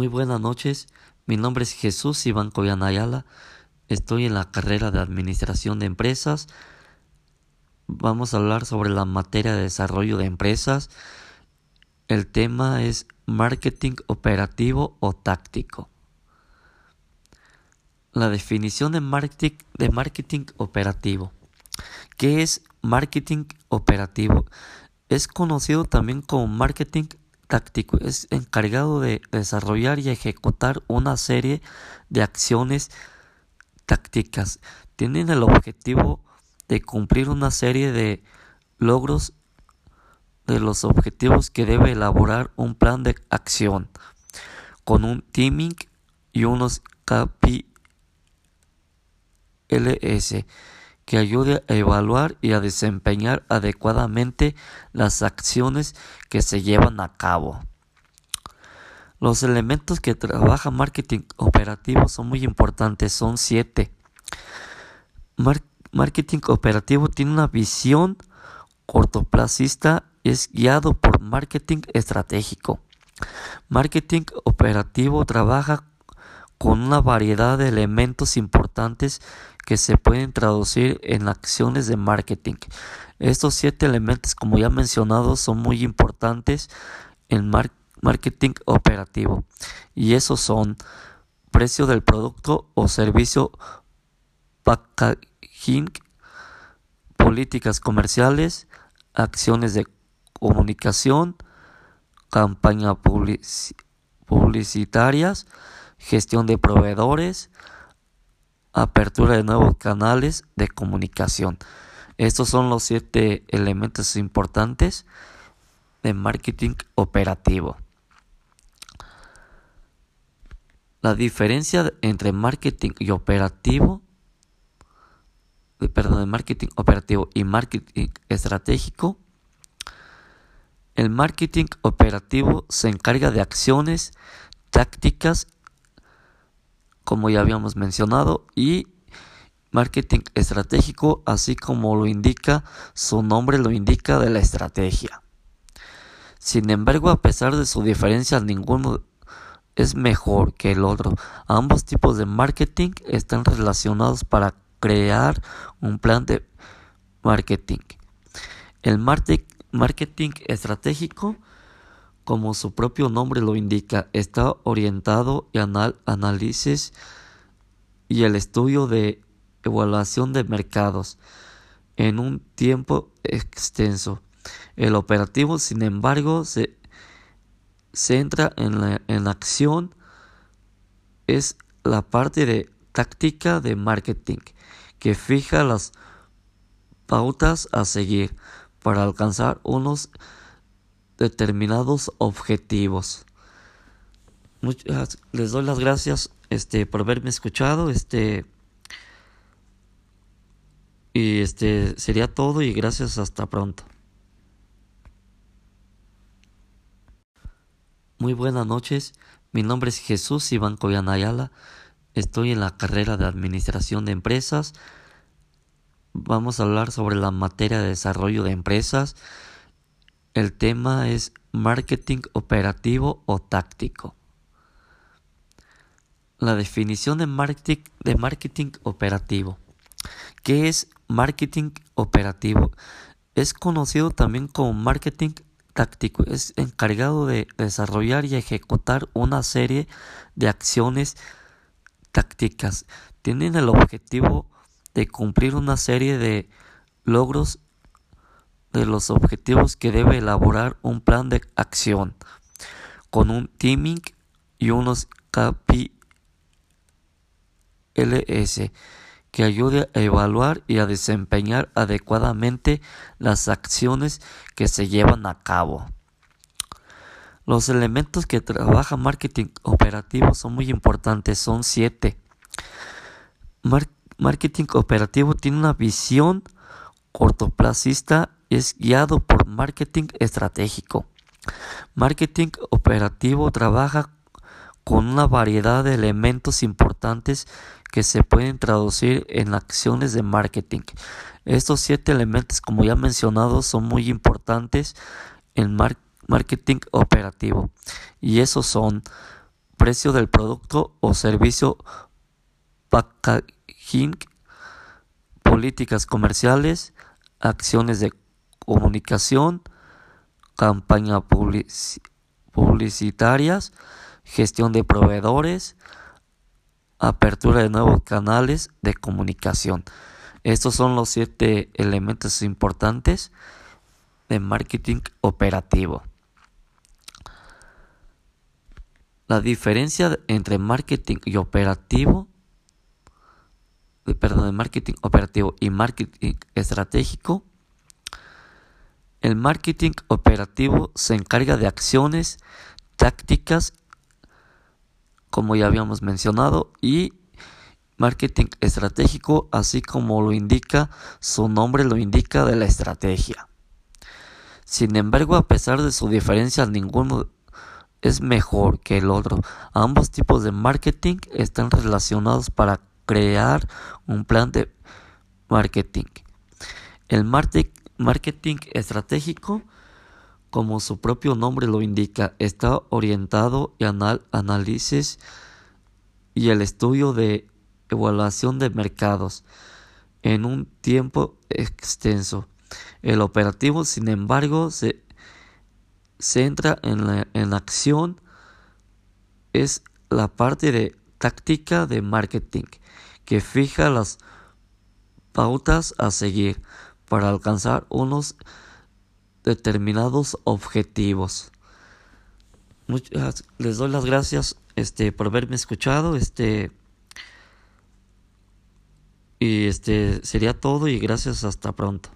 Muy buenas noches, mi nombre es Jesús Iván Coyana Ayala, estoy en la carrera de Administración de Empresas. Vamos a hablar sobre la materia de desarrollo de empresas. El tema es marketing operativo o táctico. La definición de marketing, de marketing operativo. ¿Qué es marketing operativo? Es conocido también como marketing táctico. Es encargado de desarrollar y ejecutar una serie de acciones tácticas. Tienen el objetivo de cumplir una serie de logros de los objetivos que debe elaborar un plan de acción con un teaming y unos KPLS que ayude a evaluar y a desempeñar adecuadamente las acciones que se llevan a cabo. Los elementos que trabaja marketing operativo son muy importantes, son siete. marketing operativo tiene una visión cortoplacista es guiado por marketing estratégico. Marketing operativo trabaja con una variedad de elementos importantes que se pueden traducir en acciones de marketing. Estos siete elementos, como ya mencionado, son muy importantes en marketing operativo y esos son precio del producto o servicio, packaging, políticas comerciales, acciones de comunicación, campañas publicitarias, gestión de proveedores, apertura de nuevos canales de comunicación. Estos son los siete elementos importantes de marketing operativo. La diferencia entre marketing y operativo, perdón, marketing operativo y marketing estratégico. El marketing operativo se encarga de acciones, tácticas como ya habíamos mencionado, y marketing estratégico, así como lo indica su nombre, lo indica de la estrategia. Sin embargo, a pesar de su diferencia, ninguno es mejor que el otro. Ambos tipos de marketing están relacionados para crear un plan de marketing. El marketing estratégico como su propio nombre lo indica, está orientado al análisis y el estudio de evaluación de mercados en un tiempo extenso. El operativo, sin embargo, se centra en la en acción, es la parte de táctica de marketing que fija las pautas a seguir para alcanzar unos determinados objetivos. Muchas, les doy las gracias este, por haberme escuchado. Este, y este sería todo y gracias hasta pronto. Muy buenas noches, mi nombre es Jesús Iván Coyana Ayala, estoy en la carrera de Administración de Empresas. Vamos a hablar sobre la materia de desarrollo de empresas. El tema es marketing operativo o táctico. La definición de marketing, operativo. ¿Qué es marketing operativo? Es conocido también como marketing táctico. Es encargado de desarrollar y ejecutar una serie de acciones tácticas. Tienen el objetivo de cumplir una serie de logros de los objetivos que debe elaborar un plan de acción con un teaming y unos KPLS que ayude a evaluar y a desempeñar adecuadamente las acciones que se llevan a cabo. Los elementos que trabaja marketing operativo son muy importantes, son siete. marketing operativo tiene una visión cortoplacista es guiado por marketing estratégico. Marketing operativo trabaja con una variedad de elementos importantes que se pueden traducir en acciones de marketing. Estos siete elementos, como ya mencionado, son muy importantes en marketing operativo y esos son precio del producto o servicio, packaging, políticas comerciales, acciones de comunicación, campañas publicitarias, gestión de proveedores, apertura de nuevos canales de comunicación. Estos son los siete elementos importantes de marketing operativo. La diferencia entre marketing y operativo, perdón, marketing operativo y marketing estratégico. El marketing operativo se encarga de acciones, tácticas como ya habíamos mencionado, y marketing estratégico, así como lo indica su nombre, lo indica de la estrategia. Sin embargo, a pesar de su diferencia, ninguno es mejor que el otro. Ambos tipos de marketing están relacionados para crear un plan de marketing. El marketing estratégico como su propio nombre lo indica, está orientado al análisis y el estudio de evaluación de mercados en un tiempo extenso. El operativo, sin embargo, se centra en la en acción, es la parte de táctica de marketing que fija las pautas a seguir para alcanzar unos determinados objetivos. Muchas, les doy las gracias este, por haberme escuchado. Este, y este sería todo y gracias hasta pronto.